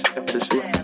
accept this love.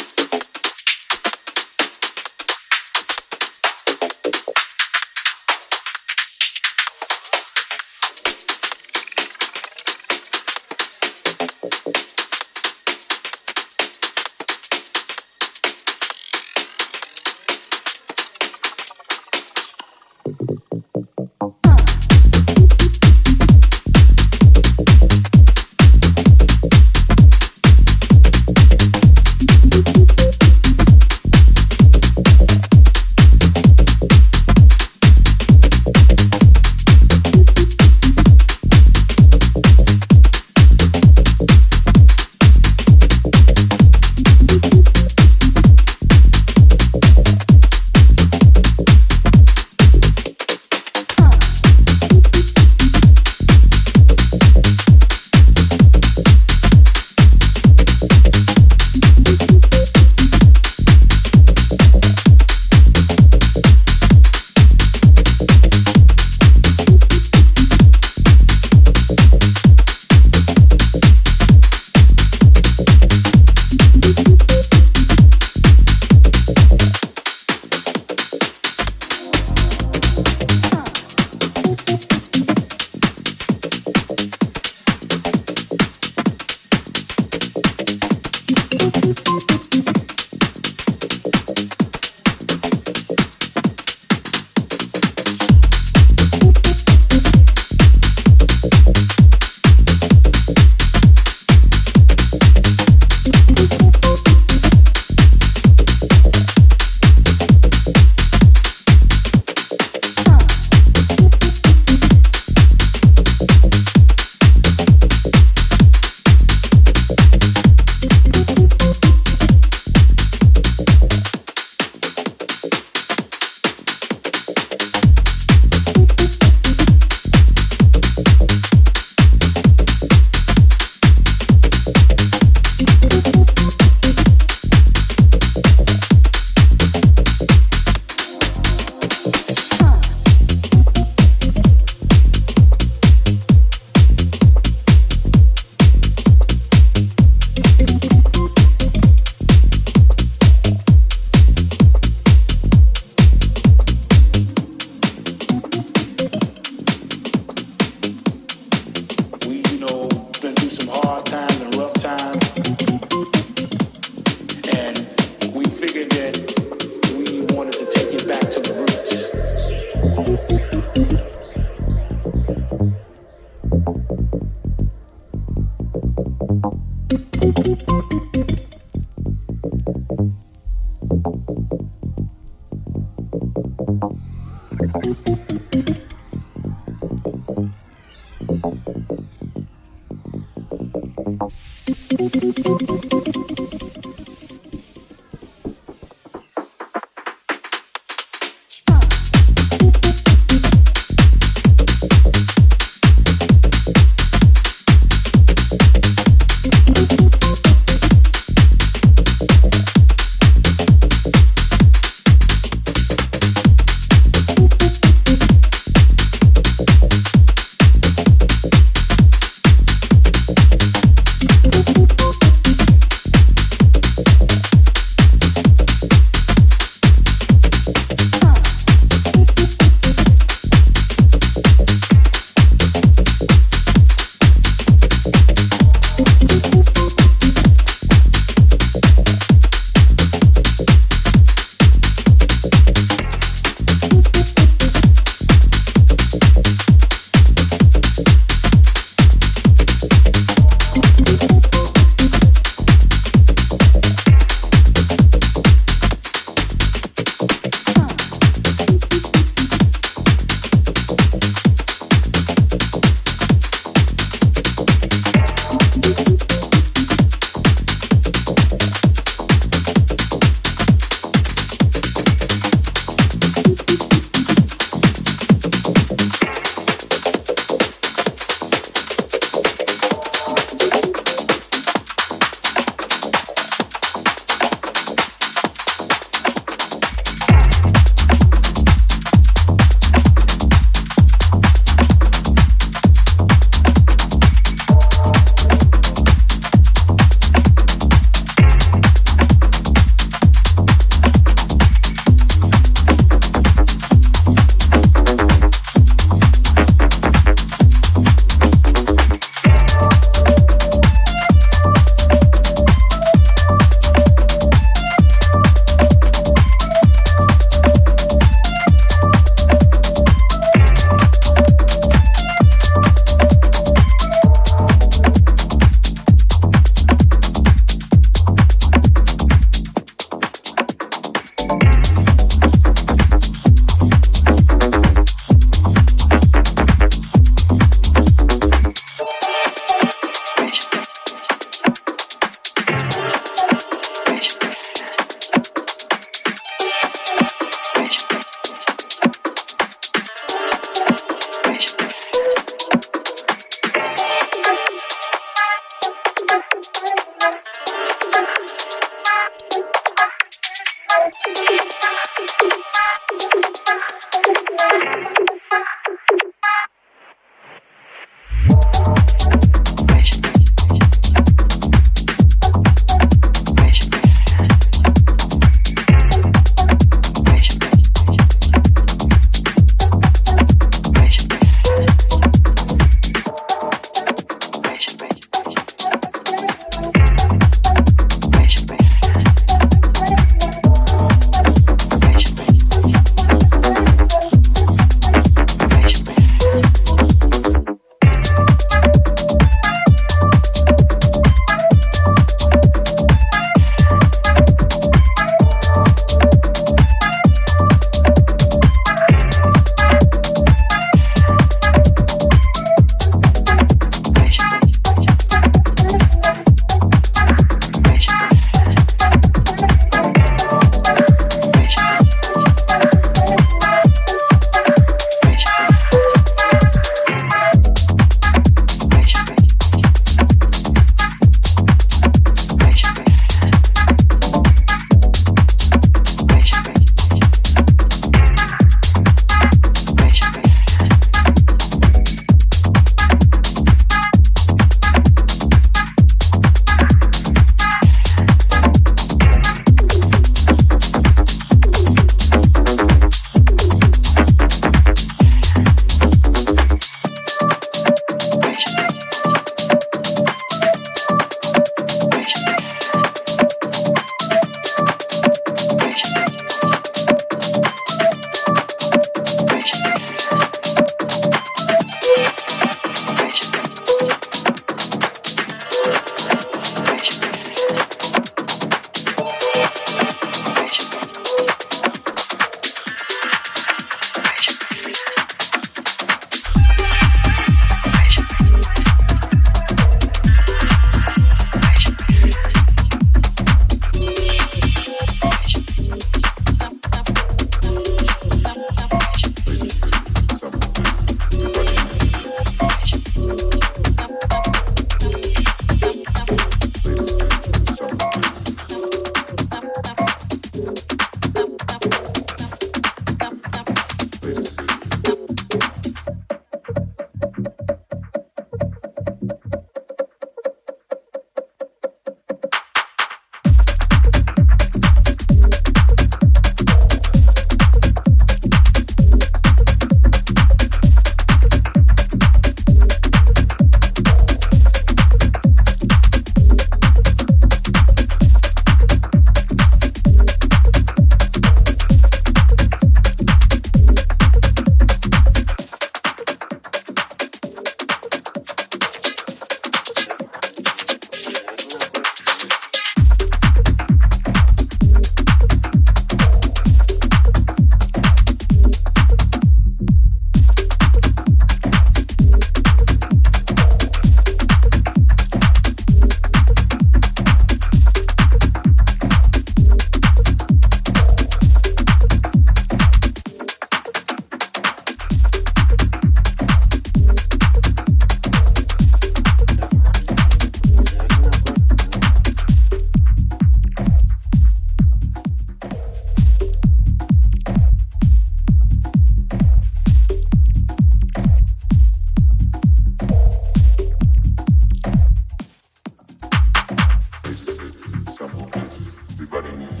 Everybody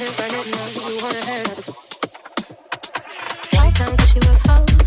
you wanna have Tight time, cause she work hard.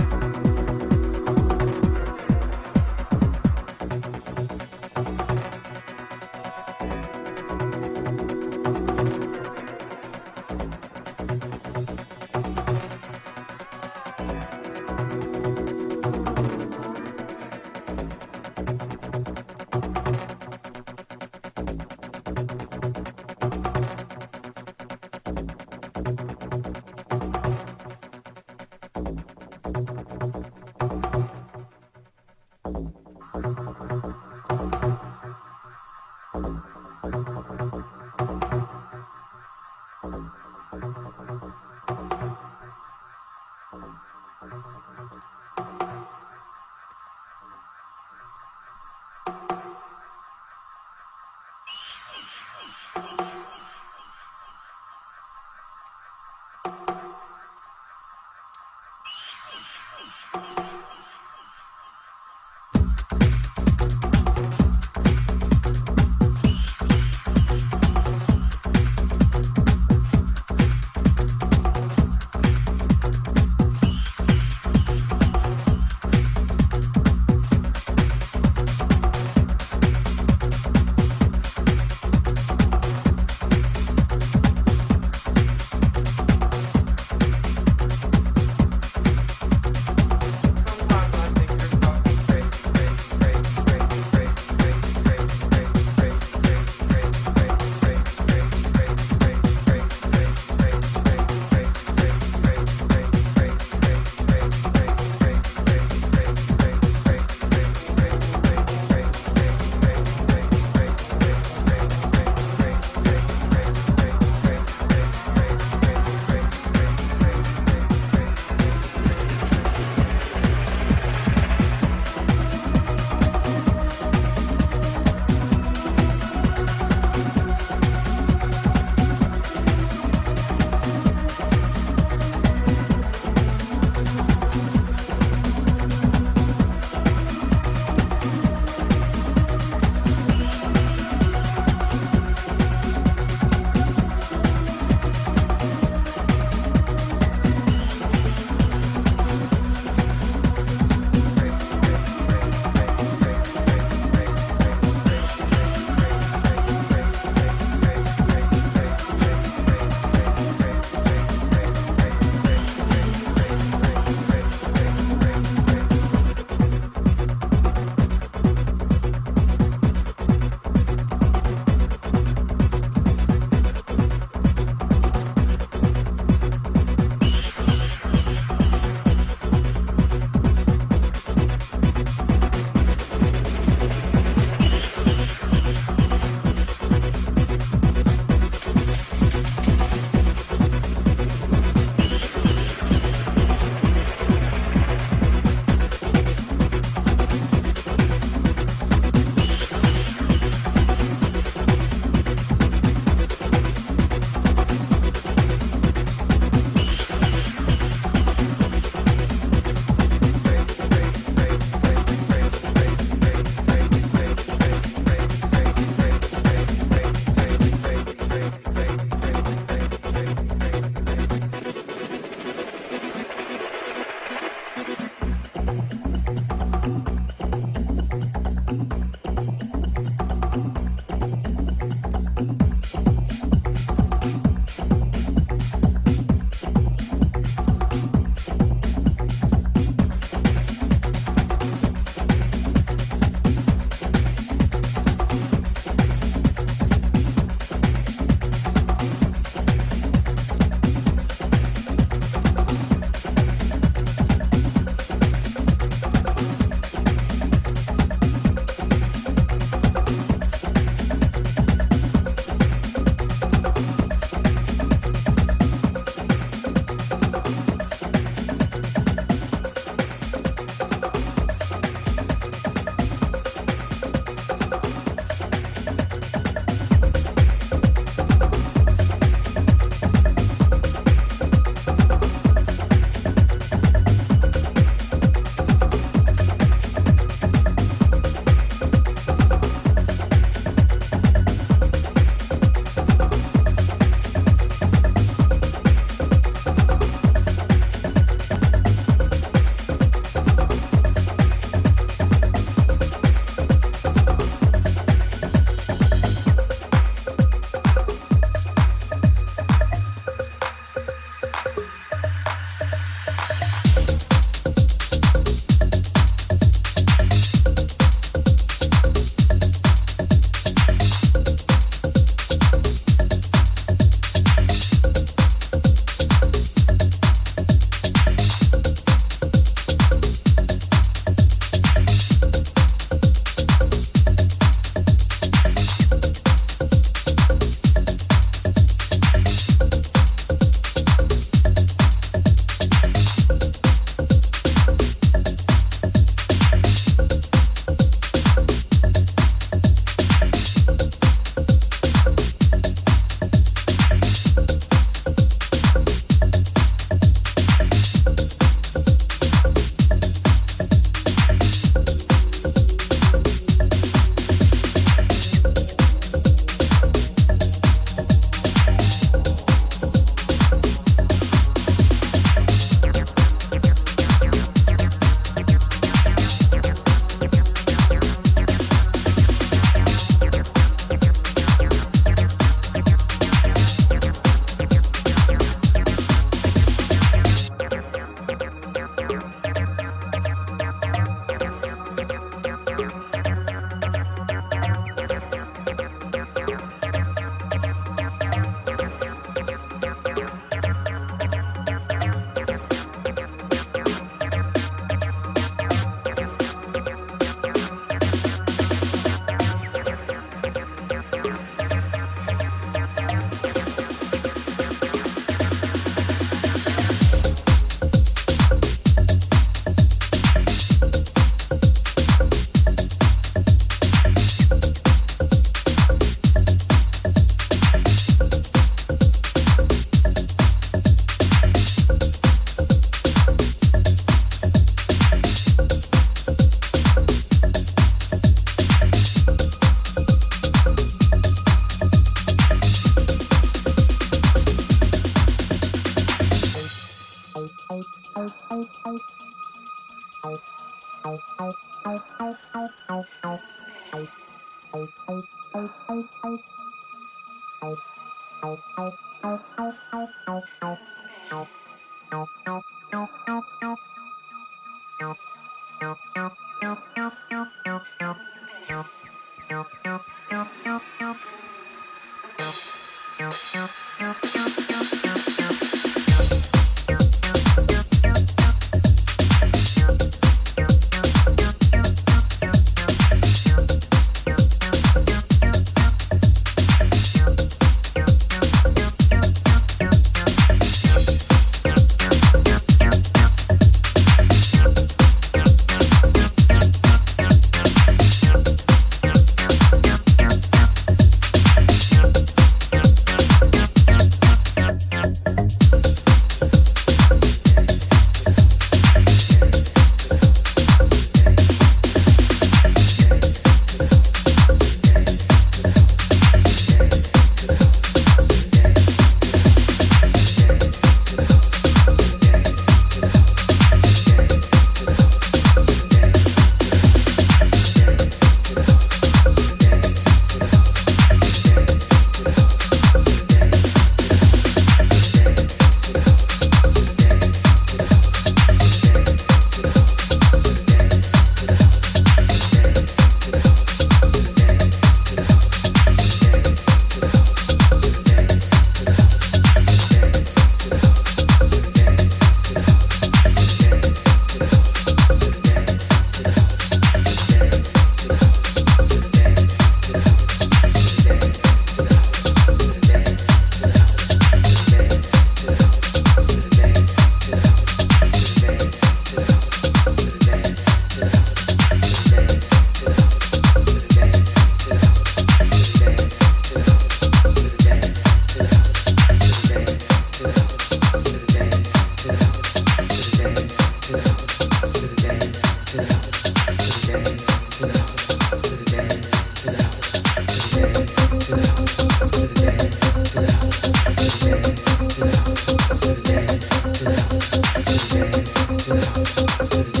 Body,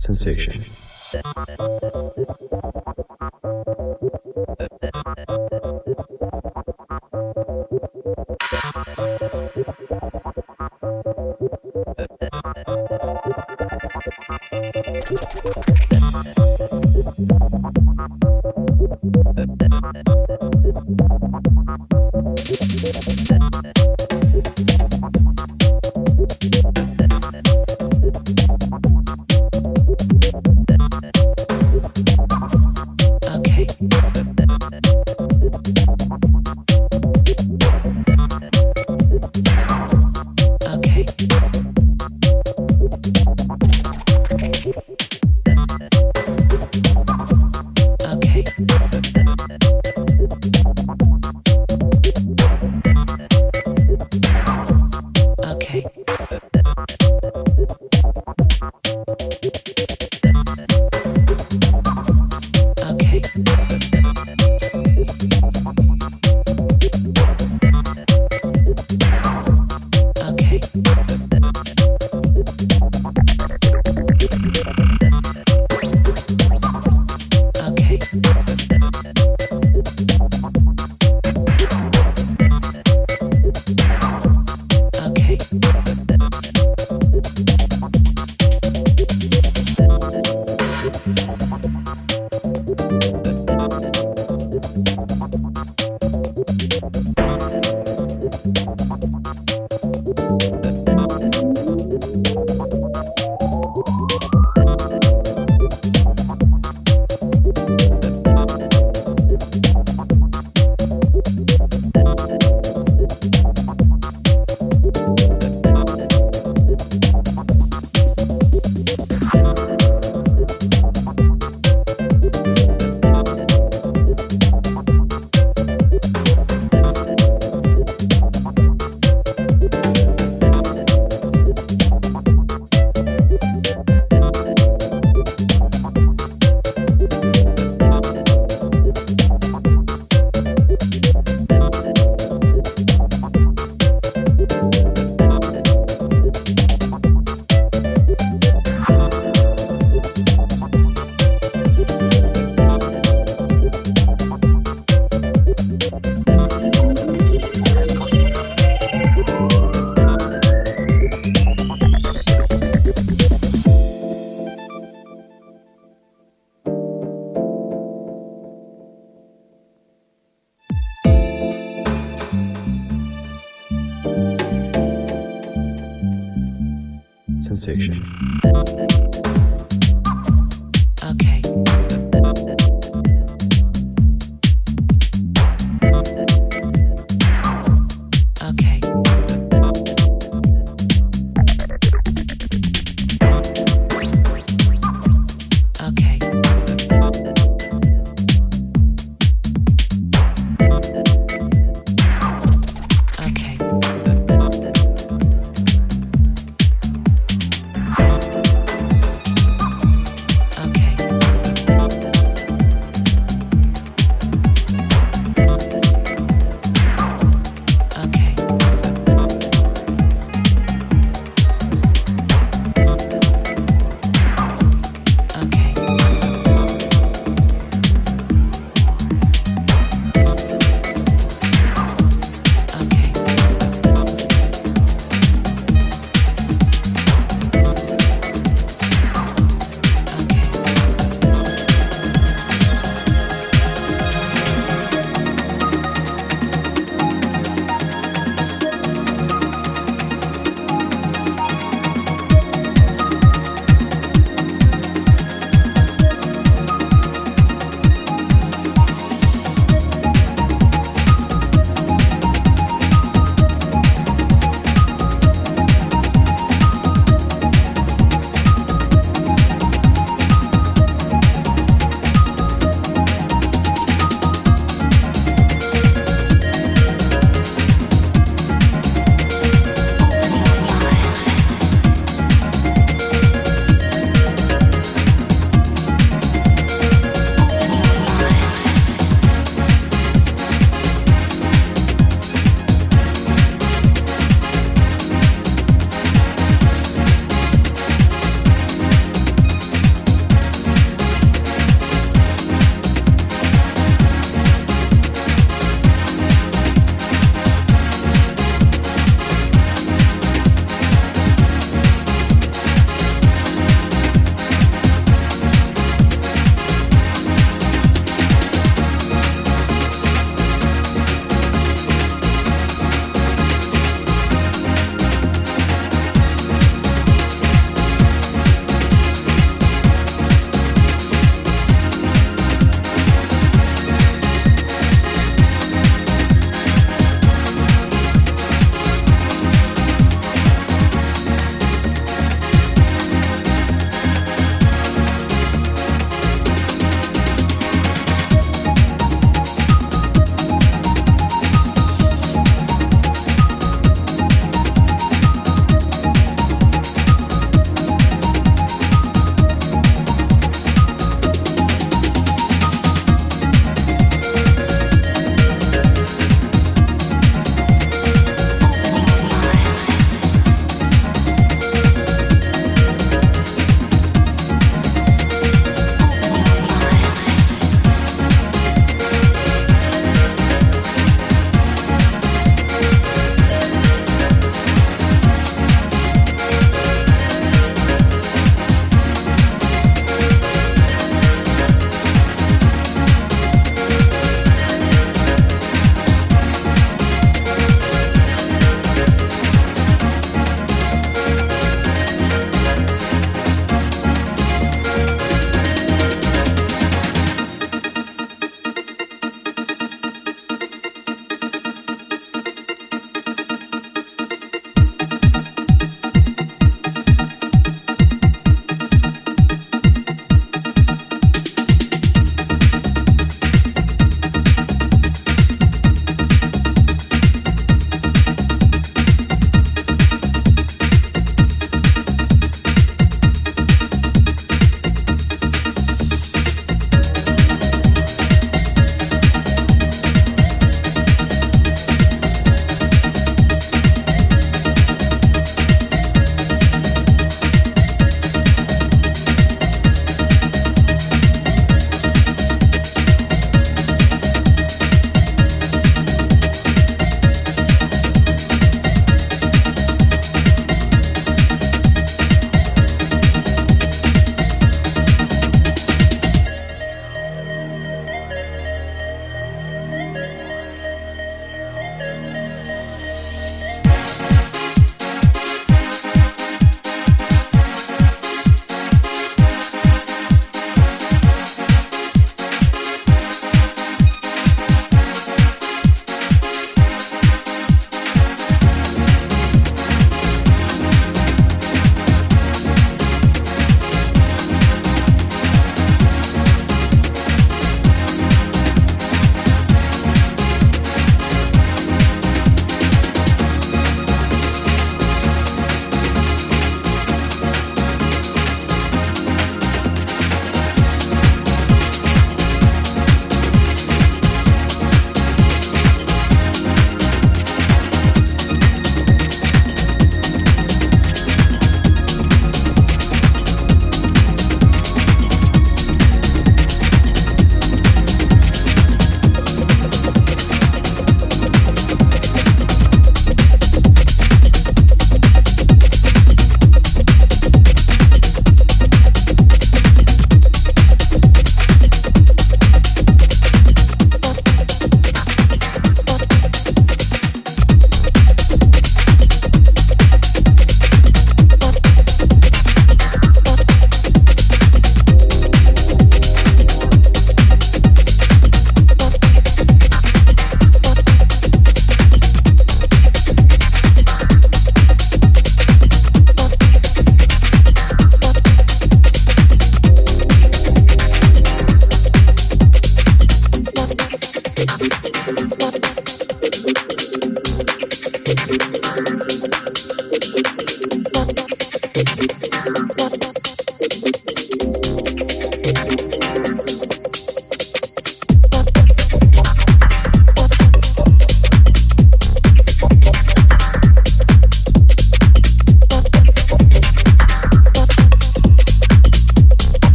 sensation. sensation. conversation.